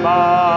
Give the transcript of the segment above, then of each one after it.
amada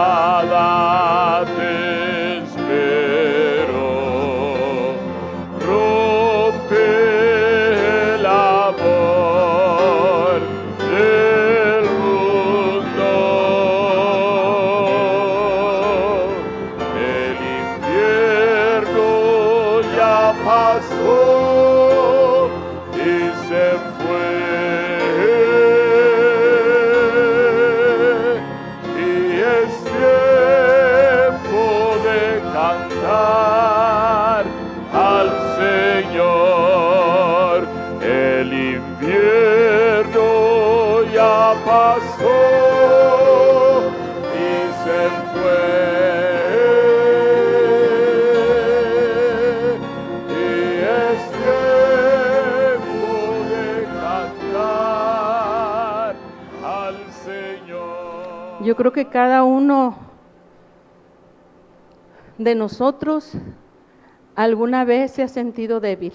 Yo creo que cada uno de nosotros alguna vez se ha sentido débil.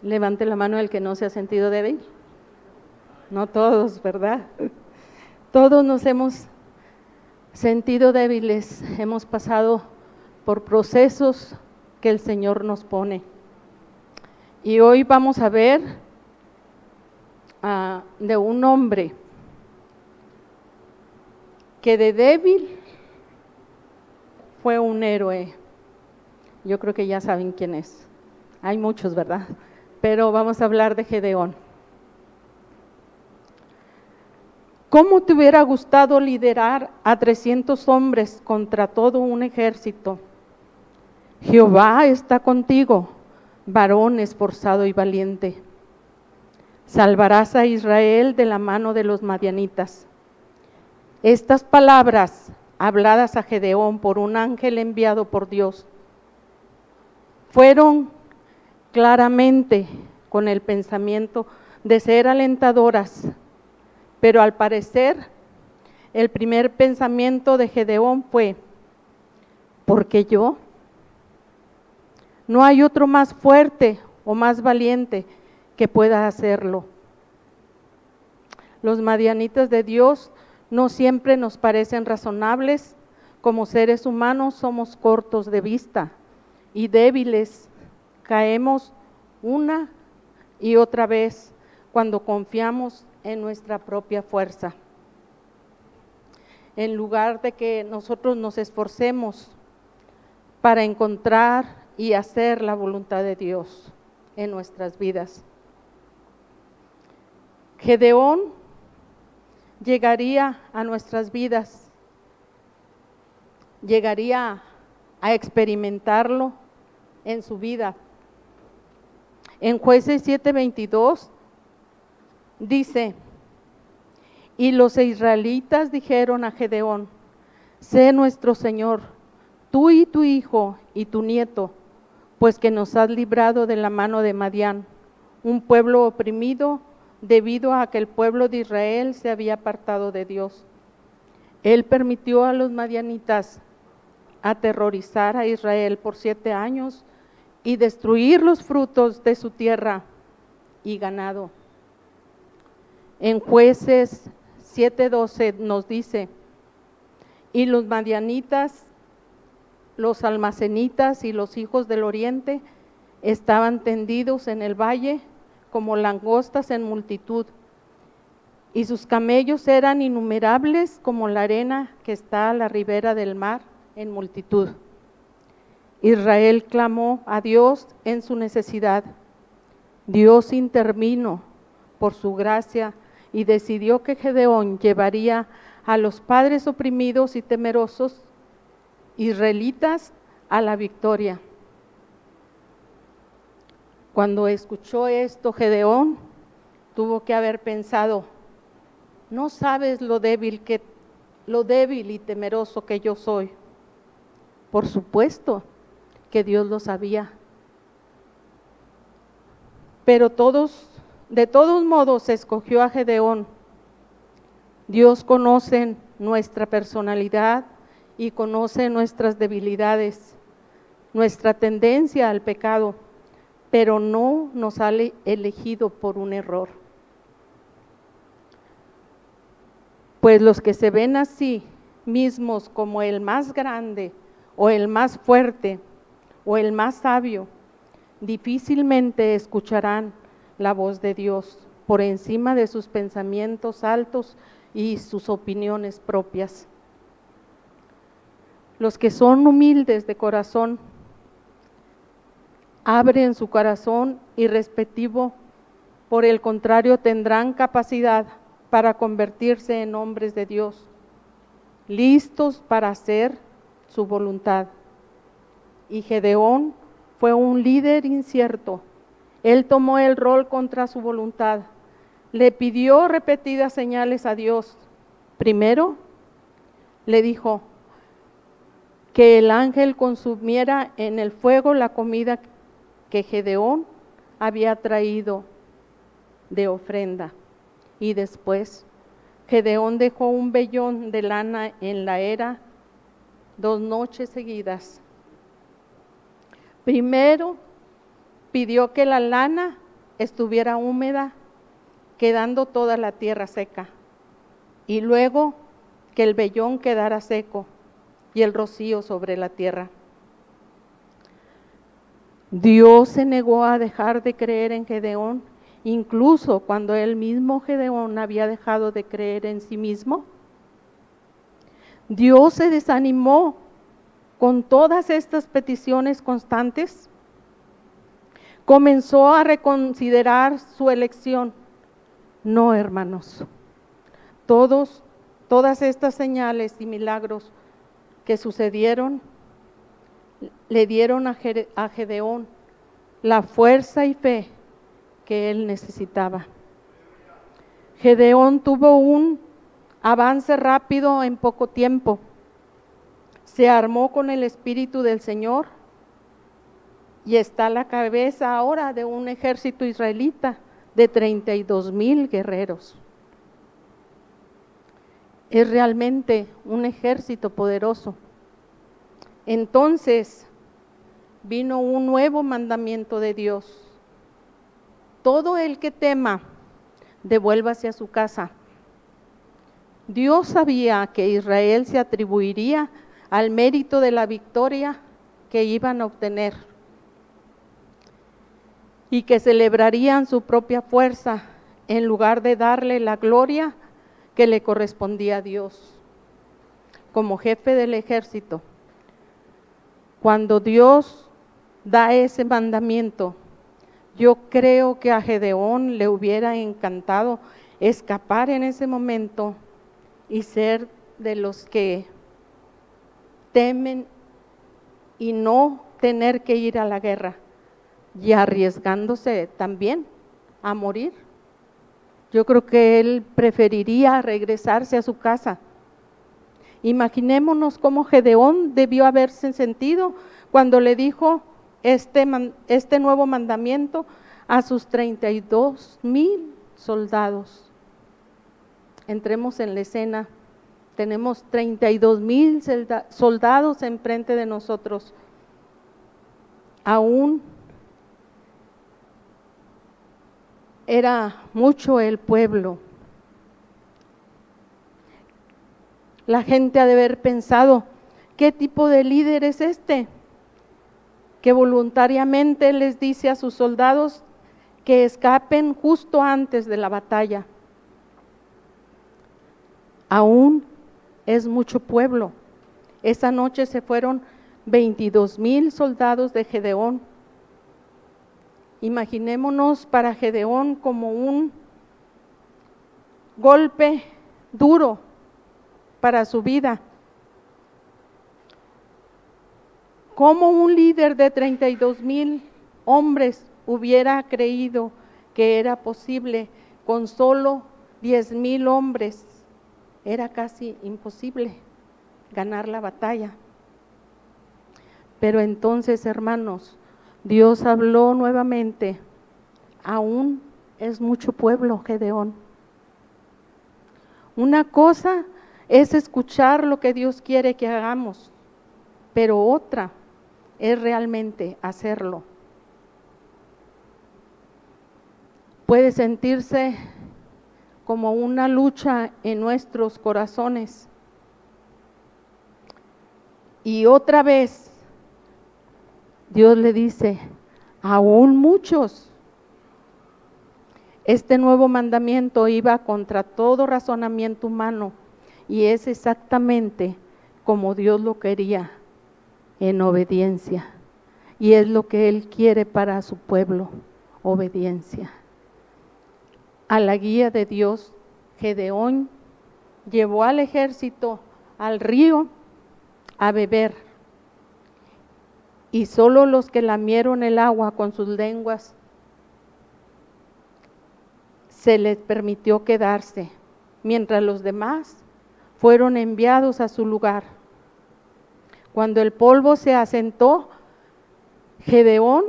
Levante la mano el que no se ha sentido débil. No todos, ¿verdad? Todos nos hemos sentido débiles, hemos pasado por procesos que el Señor nos pone. Y hoy vamos a ver ah, de un hombre que de débil fue un héroe. Yo creo que ya saben quién es. Hay muchos, ¿verdad? Pero vamos a hablar de Gedeón. ¿Cómo te hubiera gustado liderar a 300 hombres contra todo un ejército? Jehová está contigo, varón esforzado y valiente. Salvarás a Israel de la mano de los madianitas. Estas palabras habladas a Gedeón por un ángel enviado por Dios fueron claramente con el pensamiento de ser alentadoras, pero al parecer el primer pensamiento de Gedeón fue, ¿por qué yo? No hay otro más fuerte o más valiente que pueda hacerlo. Los madianitas de Dios no siempre nos parecen razonables. Como seres humanos somos cortos de vista y débiles. Caemos una y otra vez cuando confiamos en nuestra propia fuerza. En lugar de que nosotros nos esforcemos para encontrar y hacer la voluntad de Dios en nuestras vidas. Gedeón llegaría a nuestras vidas, llegaría a experimentarlo en su vida. En jueces 7:22 dice, y los israelitas dijeron a Gedeón, sé nuestro Señor, tú y tu hijo y tu nieto, pues que nos has librado de la mano de Madián, un pueblo oprimido debido a que el pueblo de Israel se había apartado de Dios. Él permitió a los madianitas aterrorizar a Israel por siete años y destruir los frutos de su tierra y ganado. En jueces 7:12 nos dice, y los madianitas, los almacenitas y los hijos del oriente estaban tendidos en el valle como langostas en multitud, y sus camellos eran innumerables como la arena que está a la ribera del mar en multitud. Israel clamó a Dios en su necesidad. Dios intervino por su gracia y decidió que Gedeón llevaría a los padres oprimidos y temerosos israelitas a la victoria. Cuando escuchó esto, Gedeón tuvo que haber pensado, no sabes lo débil que lo débil y temeroso que yo soy. Por supuesto que Dios lo sabía. Pero todos de todos modos escogió a Gedeón. Dios conoce nuestra personalidad y conoce nuestras debilidades, nuestra tendencia al pecado pero no nos ha elegido por un error. Pues los que se ven así mismos como el más grande o el más fuerte o el más sabio, difícilmente escucharán la voz de Dios por encima de sus pensamientos altos y sus opiniones propias. Los que son humildes de corazón, abren su corazón y respectivo, por el contrario, tendrán capacidad para convertirse en hombres de Dios, listos para hacer su voluntad. Y Gedeón fue un líder incierto. Él tomó el rol contra su voluntad. Le pidió repetidas señales a Dios. Primero, le dijo que el ángel consumiera en el fuego la comida que Gedeón había traído de ofrenda. Y después, Gedeón dejó un vellón de lana en la era dos noches seguidas Primero pidió que la lana estuviera húmeda, quedando toda la tierra seca. Y luego que el vellón quedara seco y el rocío sobre la tierra. Dios se negó a dejar de creer en Gedeón, incluso cuando él mismo Gedeón había dejado de creer en sí mismo. Dios se desanimó con todas estas peticiones constantes, comenzó a reconsiderar su elección. No, hermanos. Todos, todas estas señales y milagros que sucedieron le dieron a Gedeón la fuerza y fe que él necesitaba. Gedeón tuvo un avance rápido en poco tiempo se armó con el Espíritu del Señor y está la cabeza ahora de un ejército israelita de 32 mil guerreros. Es realmente un ejército poderoso. Entonces vino un nuevo mandamiento de Dios. Todo el que tema, devuélvase a su casa. Dios sabía que Israel se atribuiría al mérito de la victoria que iban a obtener y que celebrarían su propia fuerza en lugar de darle la gloria que le correspondía a Dios como jefe del ejército. Cuando Dios da ese mandamiento, yo creo que a Gedeón le hubiera encantado escapar en ese momento y ser de los que temen y no tener que ir a la guerra y arriesgándose también a morir. Yo creo que él preferiría regresarse a su casa. Imaginémonos cómo Gedeón debió haberse sentido cuando le dijo este, este nuevo mandamiento a sus 32 mil soldados. Entremos en la escena tenemos 32 mil soldados enfrente de nosotros. Aún era mucho el pueblo. La gente ha de haber pensado, ¿qué tipo de líder es este? Que voluntariamente les dice a sus soldados que escapen justo antes de la batalla. Aún es mucho pueblo. Esa noche se fueron 22 mil soldados de Gedeón. Imaginémonos para Gedeón como un golpe duro para su vida. ¿Cómo un líder de 32 mil hombres hubiera creído que era posible con solo 10 mil hombres era casi imposible ganar la batalla. Pero entonces, hermanos, Dios habló nuevamente, aún es mucho pueblo, Gedeón. Una cosa es escuchar lo que Dios quiere que hagamos, pero otra es realmente hacerlo. Puede sentirse como una lucha en nuestros corazones. Y otra vez, Dios le dice, aún muchos. Este nuevo mandamiento iba contra todo razonamiento humano y es exactamente como Dios lo quería, en obediencia. Y es lo que Él quiere para su pueblo, obediencia. A la guía de Dios, Gedeón llevó al ejército al río a beber. Y solo los que lamieron el agua con sus lenguas se les permitió quedarse, mientras los demás fueron enviados a su lugar. Cuando el polvo se asentó, Gedeón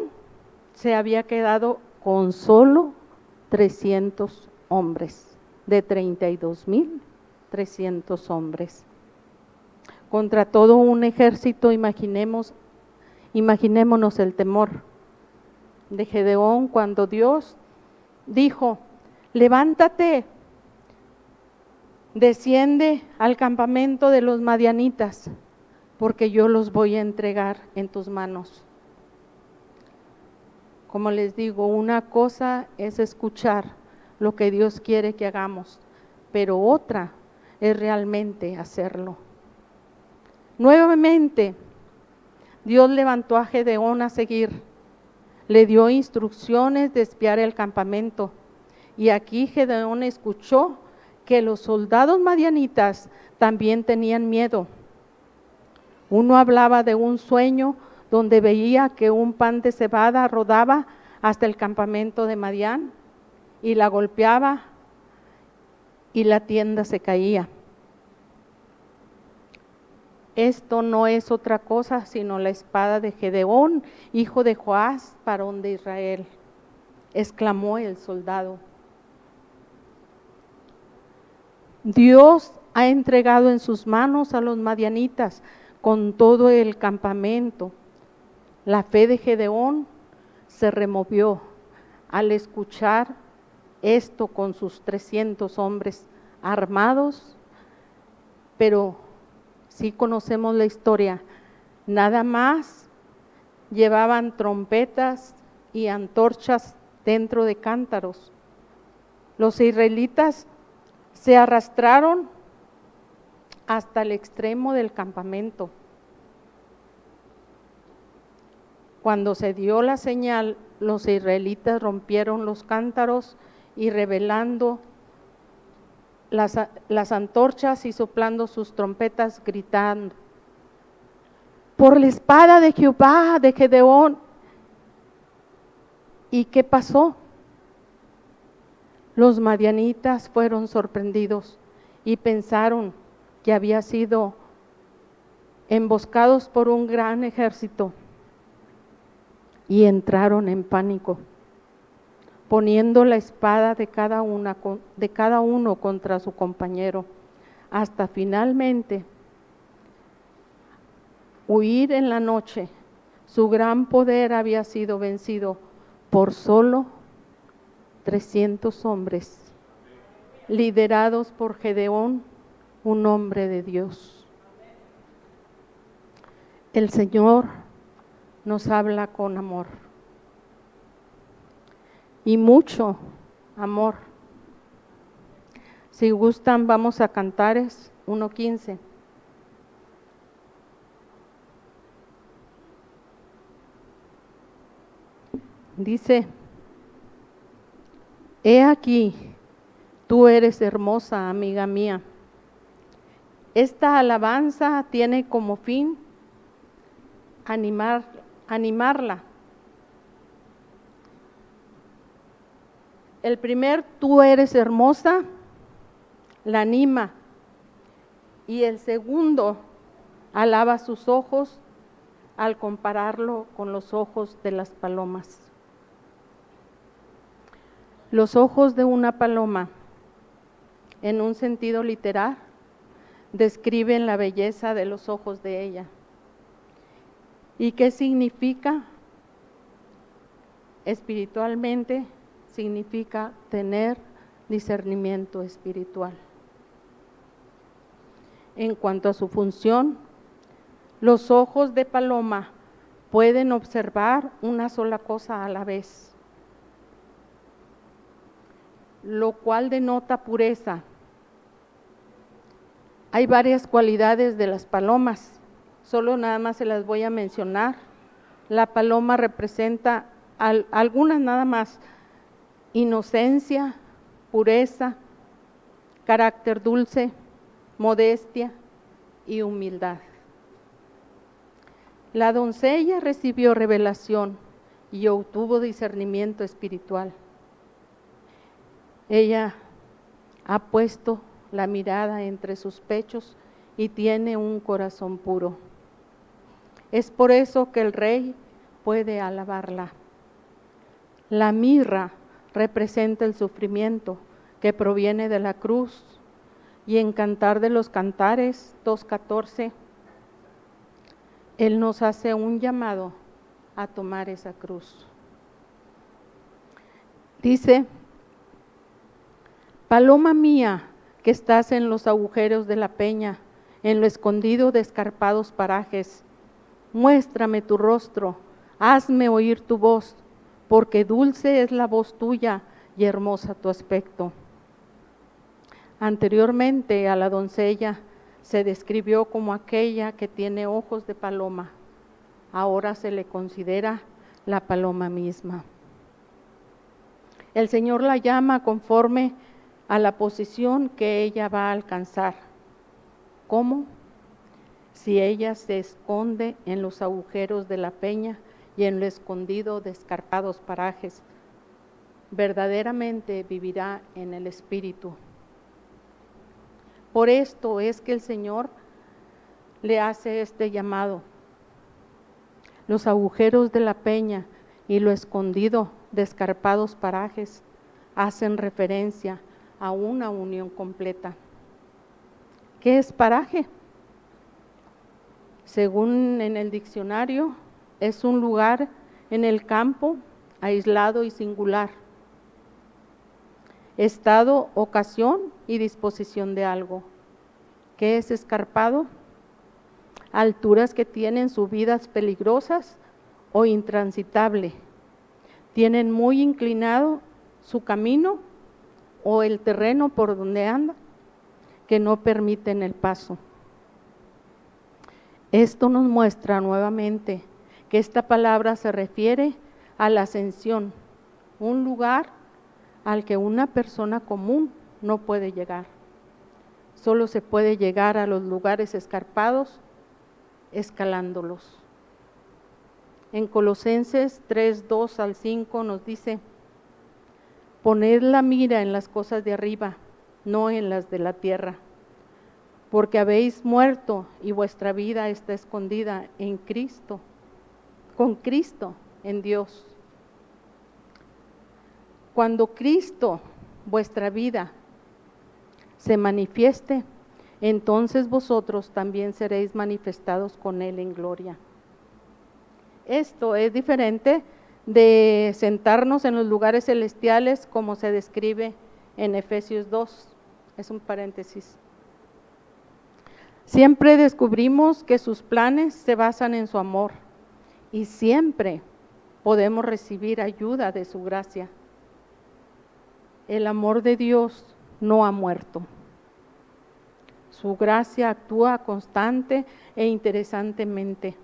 se había quedado con solo 300 hombres, de 32 mil 300 hombres. Contra todo un ejército, imaginemos, imaginémonos el temor de Gedeón cuando Dios dijo, levántate, desciende al campamento de los madianitas, porque yo los voy a entregar en tus manos. Como les digo, una cosa es escuchar lo que Dios quiere que hagamos, pero otra es realmente hacerlo. Nuevamente, Dios levantó a Gedeón a seguir, le dio instrucciones de espiar el campamento. Y aquí Gedeón escuchó que los soldados madianitas también tenían miedo. Uno hablaba de un sueño donde veía que un pan de cebada rodaba hasta el campamento de Madián y la golpeaba y la tienda se caía. Esto no es otra cosa sino la espada de Gedeón, hijo de Joás, varón de Israel, exclamó el soldado. Dios ha entregado en sus manos a los madianitas con todo el campamento. La fe de Gedeón se removió al escuchar esto con sus 300 hombres armados, pero si conocemos la historia, nada más llevaban trompetas y antorchas dentro de cántaros. Los israelitas se arrastraron hasta el extremo del campamento. Cuando se dio la señal, los israelitas rompieron los cántaros y revelando las, las antorchas y soplando sus trompetas, gritando, por la espada de Jehová, de Gedeón. ¿Y qué pasó? Los madianitas fueron sorprendidos y pensaron que había sido emboscados por un gran ejército y entraron en pánico poniendo la espada de cada, una, de cada uno contra su compañero, hasta finalmente huir en la noche. Su gran poder había sido vencido por solo 300 hombres, liderados por Gedeón, un hombre de Dios. El Señor nos habla con amor y mucho amor. Si gustan, vamos a Cantares 1.15. Dice, he aquí, tú eres hermosa, amiga mía. Esta alabanza tiene como fin animar, animarla El primer, tú eres hermosa, la anima. Y el segundo, alaba sus ojos al compararlo con los ojos de las palomas. Los ojos de una paloma, en un sentido literal, describen la belleza de los ojos de ella. ¿Y qué significa espiritualmente? significa tener discernimiento espiritual. En cuanto a su función, los ojos de paloma pueden observar una sola cosa a la vez, lo cual denota pureza. Hay varias cualidades de las palomas, solo nada más se las voy a mencionar. La paloma representa algunas nada más, inocencia, pureza, carácter dulce, modestia y humildad. La doncella recibió revelación y obtuvo discernimiento espiritual. Ella ha puesto la mirada entre sus pechos y tiene un corazón puro. Es por eso que el rey puede alabarla. La mirra representa el sufrimiento que proviene de la cruz y en Cantar de los Cantares 2.14, Él nos hace un llamado a tomar esa cruz. Dice, Paloma mía, que estás en los agujeros de la peña, en lo escondido de escarpados parajes, muéstrame tu rostro, hazme oír tu voz, porque dulce es la voz tuya y hermosa tu aspecto. Anteriormente a la doncella se describió como aquella que tiene ojos de paloma. Ahora se le considera la paloma misma. El Señor la llama conforme a la posición que ella va a alcanzar. ¿Cómo? Si ella se esconde en los agujeros de la peña y en lo escondido de escarpados parajes, verdaderamente vivirá en el Espíritu por esto es que el Señor le hace este llamado. Los agujeros de la peña y lo escondido de escarpados parajes hacen referencia a una unión completa. ¿Qué es paraje? Según en el diccionario, es un lugar en el campo aislado y singular estado, ocasión y disposición de algo. ¿Qué es escarpado? Alturas que tienen subidas peligrosas o intransitable. Tienen muy inclinado su camino o el terreno por donde anda que no permiten el paso. Esto nos muestra nuevamente que esta palabra se refiere a la ascensión, un lugar al que una persona común no puede llegar. Solo se puede llegar a los lugares escarpados escalándolos. En Colosenses 3, 2 al 5 nos dice, poned la mira en las cosas de arriba, no en las de la tierra, porque habéis muerto y vuestra vida está escondida en Cristo, con Cristo en Dios. Cuando Cristo, vuestra vida, se manifieste, entonces vosotros también seréis manifestados con Él en gloria. Esto es diferente de sentarnos en los lugares celestiales como se describe en Efesios 2. Es un paréntesis. Siempre descubrimos que sus planes se basan en su amor y siempre podemos recibir ayuda de su gracia el amor de Dios no ha muerto. Su gracia actúa constante e interesantemente,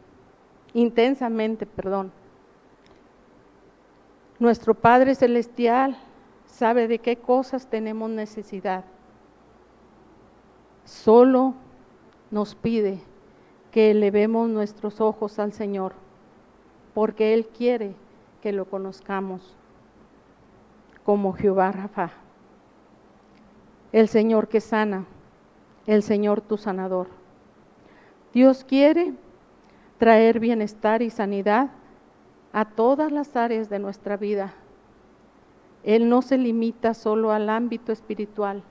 intensamente, perdón. Nuestro Padre Celestial sabe de qué cosas tenemos necesidad. Solo nos pide que elevemos nuestros ojos al Señor, porque Él quiere que lo conozcamos como Jehová Rafa, el Señor que sana, el Señor tu sanador. Dios quiere traer bienestar y sanidad a todas las áreas de nuestra vida. Él no se limita solo al ámbito espiritual.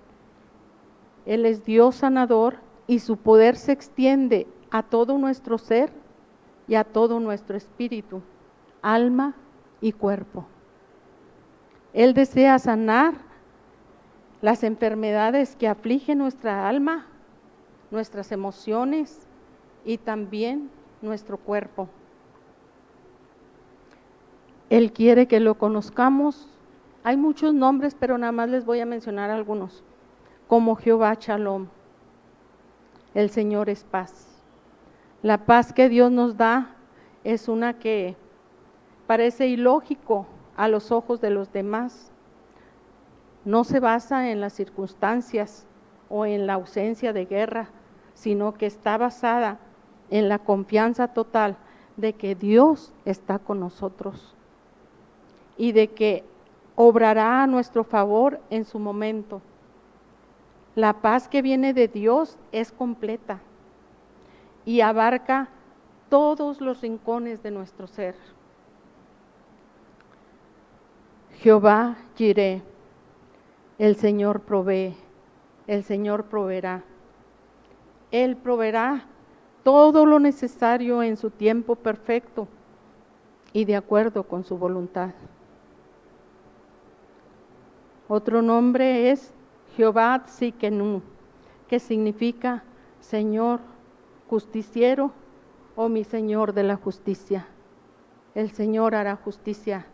Él es Dios sanador y su poder se extiende a todo nuestro ser y a todo nuestro espíritu, alma y cuerpo. Él desea sanar las enfermedades que afligen nuestra alma, nuestras emociones y también nuestro cuerpo. Él quiere que lo conozcamos. Hay muchos nombres, pero nada más les voy a mencionar algunos, como Jehová Shalom. El Señor es paz. La paz que Dios nos da es una que parece ilógico a los ojos de los demás. No se basa en las circunstancias o en la ausencia de guerra, sino que está basada en la confianza total de que Dios está con nosotros y de que obrará a nuestro favor en su momento. La paz que viene de Dios es completa y abarca todos los rincones de nuestro ser. Jehová Jireh, el Señor provee, el Señor proveerá. Él proveerá todo lo necesario en su tiempo perfecto y de acuerdo con su voluntad. Otro nombre es Jehová Tzikenu, que significa Señor justiciero o mi Señor de la justicia. El Señor hará justicia.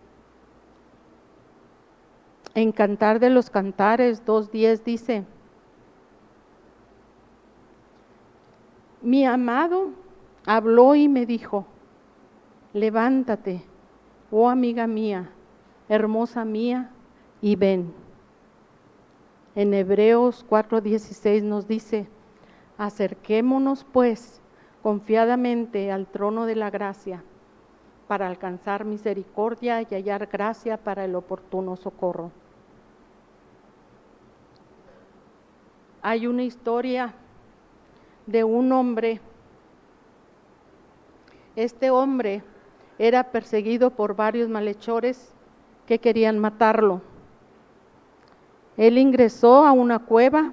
En Cantar de los Cantares 2.10 dice, mi amado habló y me dijo, levántate, oh amiga mía, hermosa mía, y ven. En Hebreos 4:16 nos dice, acerquémonos pues confiadamente al trono de la gracia para alcanzar misericordia y hallar gracia para el oportuno socorro. Hay una historia de un hombre. Este hombre era perseguido por varios malhechores que querían matarlo. Él ingresó a una cueva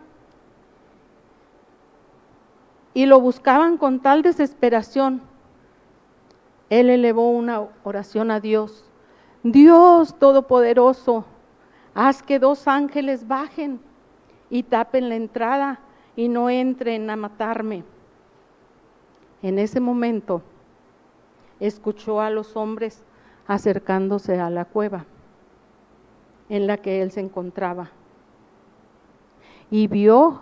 y lo buscaban con tal desesperación. Él elevó una oración a Dios. Dios Todopoderoso, haz que dos ángeles bajen y tapen la entrada y no entren a matarme. En ese momento escuchó a los hombres acercándose a la cueva en la que él se encontraba y vio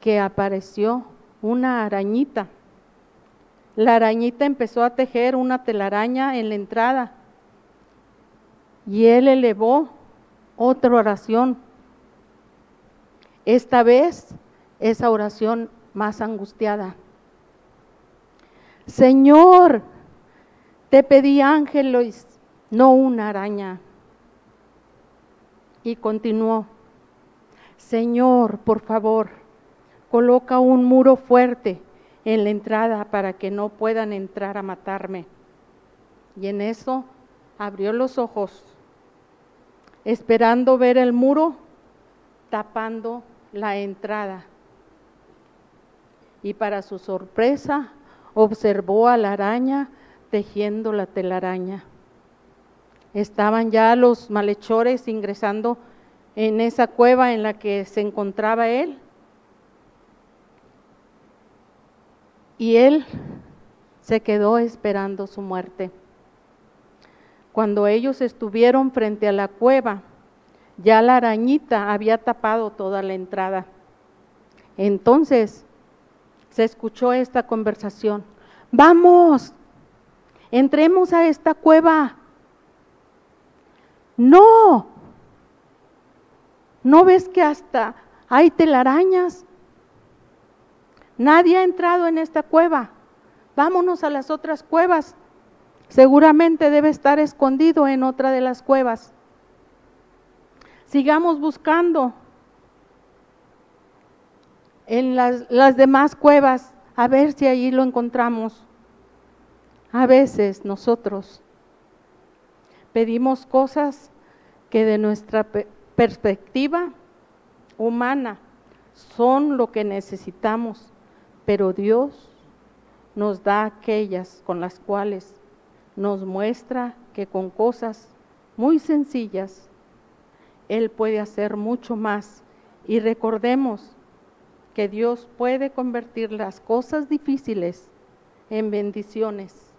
que apareció una arañita. La arañita empezó a tejer una telaraña en la entrada y él elevó otra oración. Esta vez esa oración más angustiada. Señor, te pedí ángeles, no una araña. Y continuó, Señor, por favor, coloca un muro fuerte en la entrada para que no puedan entrar a matarme. Y en eso abrió los ojos, esperando ver el muro tapando la entrada. Y para su sorpresa, observó a la araña tejiendo la telaraña. Estaban ya los malhechores ingresando en esa cueva en la que se encontraba él. Y él se quedó esperando su muerte. Cuando ellos estuvieron frente a la cueva, ya la arañita había tapado toda la entrada. Entonces se escuchó esta conversación. Vamos, entremos a esta cueva. No, ¿No ves que hasta hay telarañas? Nadie ha entrado en esta cueva. Vámonos a las otras cuevas. Seguramente debe estar escondido en otra de las cuevas. Sigamos buscando en las, las demás cuevas a ver si allí lo encontramos. A veces nosotros pedimos cosas que de nuestra perspectiva humana son lo que necesitamos, pero Dios nos da aquellas con las cuales nos muestra que con cosas muy sencillas Él puede hacer mucho más Y recordemos que Dios puede convertir las cosas difíciles en bendiciones,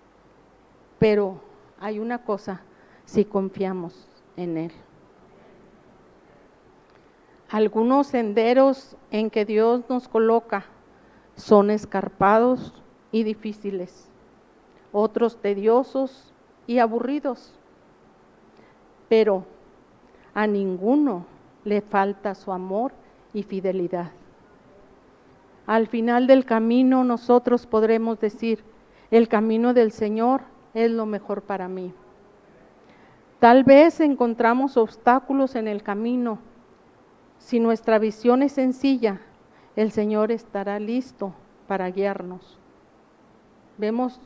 pero hay una cosa, si confiamos en Él. Algunos senderos en que Dios nos coloca son escarpados y difíciles, otros tediosos y aburridos, pero a ninguno le falta su amor y fidelidad. Al final del camino nosotros podremos decir, el camino del Señor es lo mejor para mí. Tal vez encontramos obstáculos en el camino. Si nuestra visión es sencilla, el Señor estará listo para guiarnos. Vemos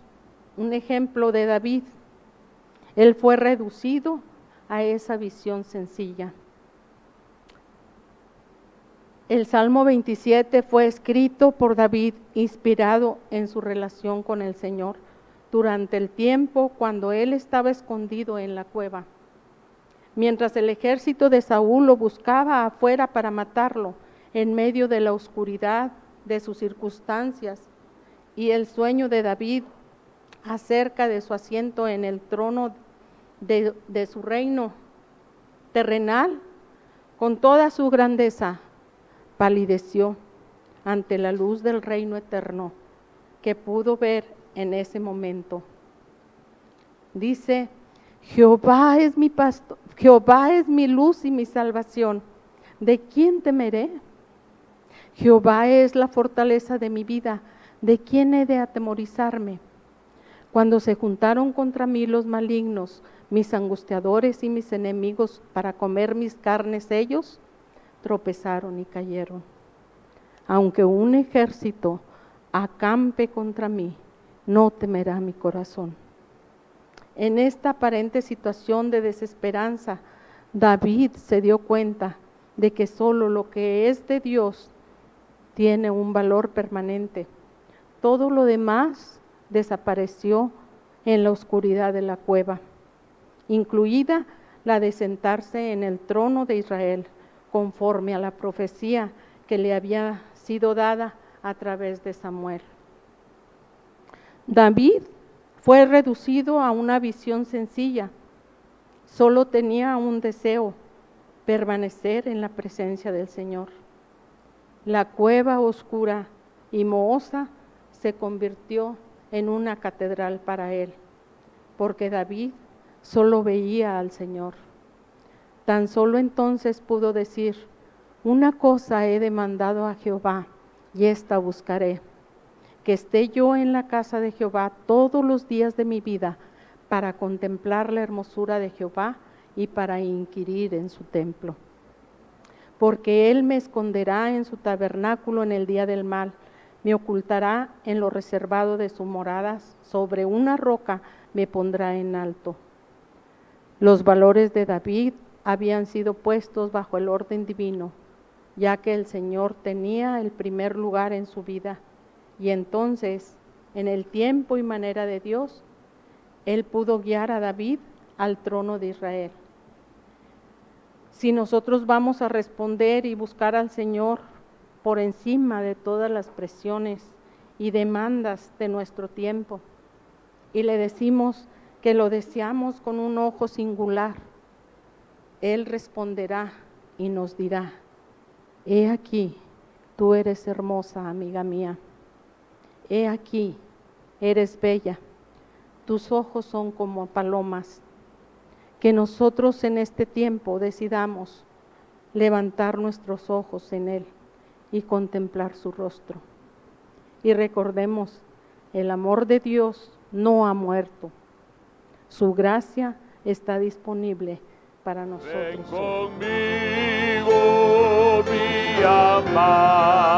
un ejemplo de David. Él fue reducido a esa visión sencilla. El Salmo 27 fue escrito por David inspirado en su relación con el Señor durante el tiempo cuando él estaba escondido en la cueva. Mientras el ejército de Saúl lo buscaba afuera para matarlo, en medio de la oscuridad de sus circunstancias y el sueño de David acerca de su asiento en el trono de, de su reino terrenal, con toda su grandeza, palideció ante la luz del reino eterno que pudo ver en ese momento. Dice, Jehová es mi pastor, Jehová es mi luz y mi salvación. ¿De quién temeré? Jehová es la fortaleza de mi vida. ¿De quién he de atemorizarme? Cuando se juntaron contra mí los malignos, mis angustiadores y mis enemigos para comer mis carnes, ellos tropezaron y cayeron. Aunque un ejército acampe contra mí, no temerá mi corazón. En esta aparente situación de desesperanza, David se dio cuenta de que solo lo que es de Dios tiene un valor permanente. Todo lo demás desapareció en la oscuridad de la cueva, incluida la de sentarse en el trono de Israel, conforme a la profecía que le había sido dada a través de Samuel. David fue reducido a una visión sencilla. Solo tenía un deseo, permanecer en la presencia del Señor. La cueva oscura y mohosa se convirtió en una catedral para él, porque David solo veía al Señor. Tan solo entonces pudo decir, una cosa he demandado a Jehová y esta buscaré que esté yo en la casa de Jehová todos los días de mi vida para contemplar la hermosura de Jehová y para inquirir en su templo. Porque Él me esconderá en su tabernáculo en el día del mal, me ocultará en lo reservado de sus moradas, sobre una roca me pondrá en alto. Los valores de David habían sido puestos bajo el orden divino, ya que el Señor tenía el primer lugar en su vida y entonces, en el tiempo y manera de Dios, Él pudo guiar a David al trono de Israel. Si nosotros vamos a responder y buscar al Señor por encima de todas las presiones y demandas de nuestro tiempo, y le decimos que lo deseamos con un ojo singular, Él responderá y nos dirá, he aquí, tú eres hermosa, amiga mía. He aquí, eres bella, tus ojos son como palomas. Que nosotros en este tiempo decidamos levantar nuestros ojos en Él y contemplar su rostro. Y recordemos, el amor de Dios no ha muerto. Su gracia está disponible para nosotros. conmigo, mi amada.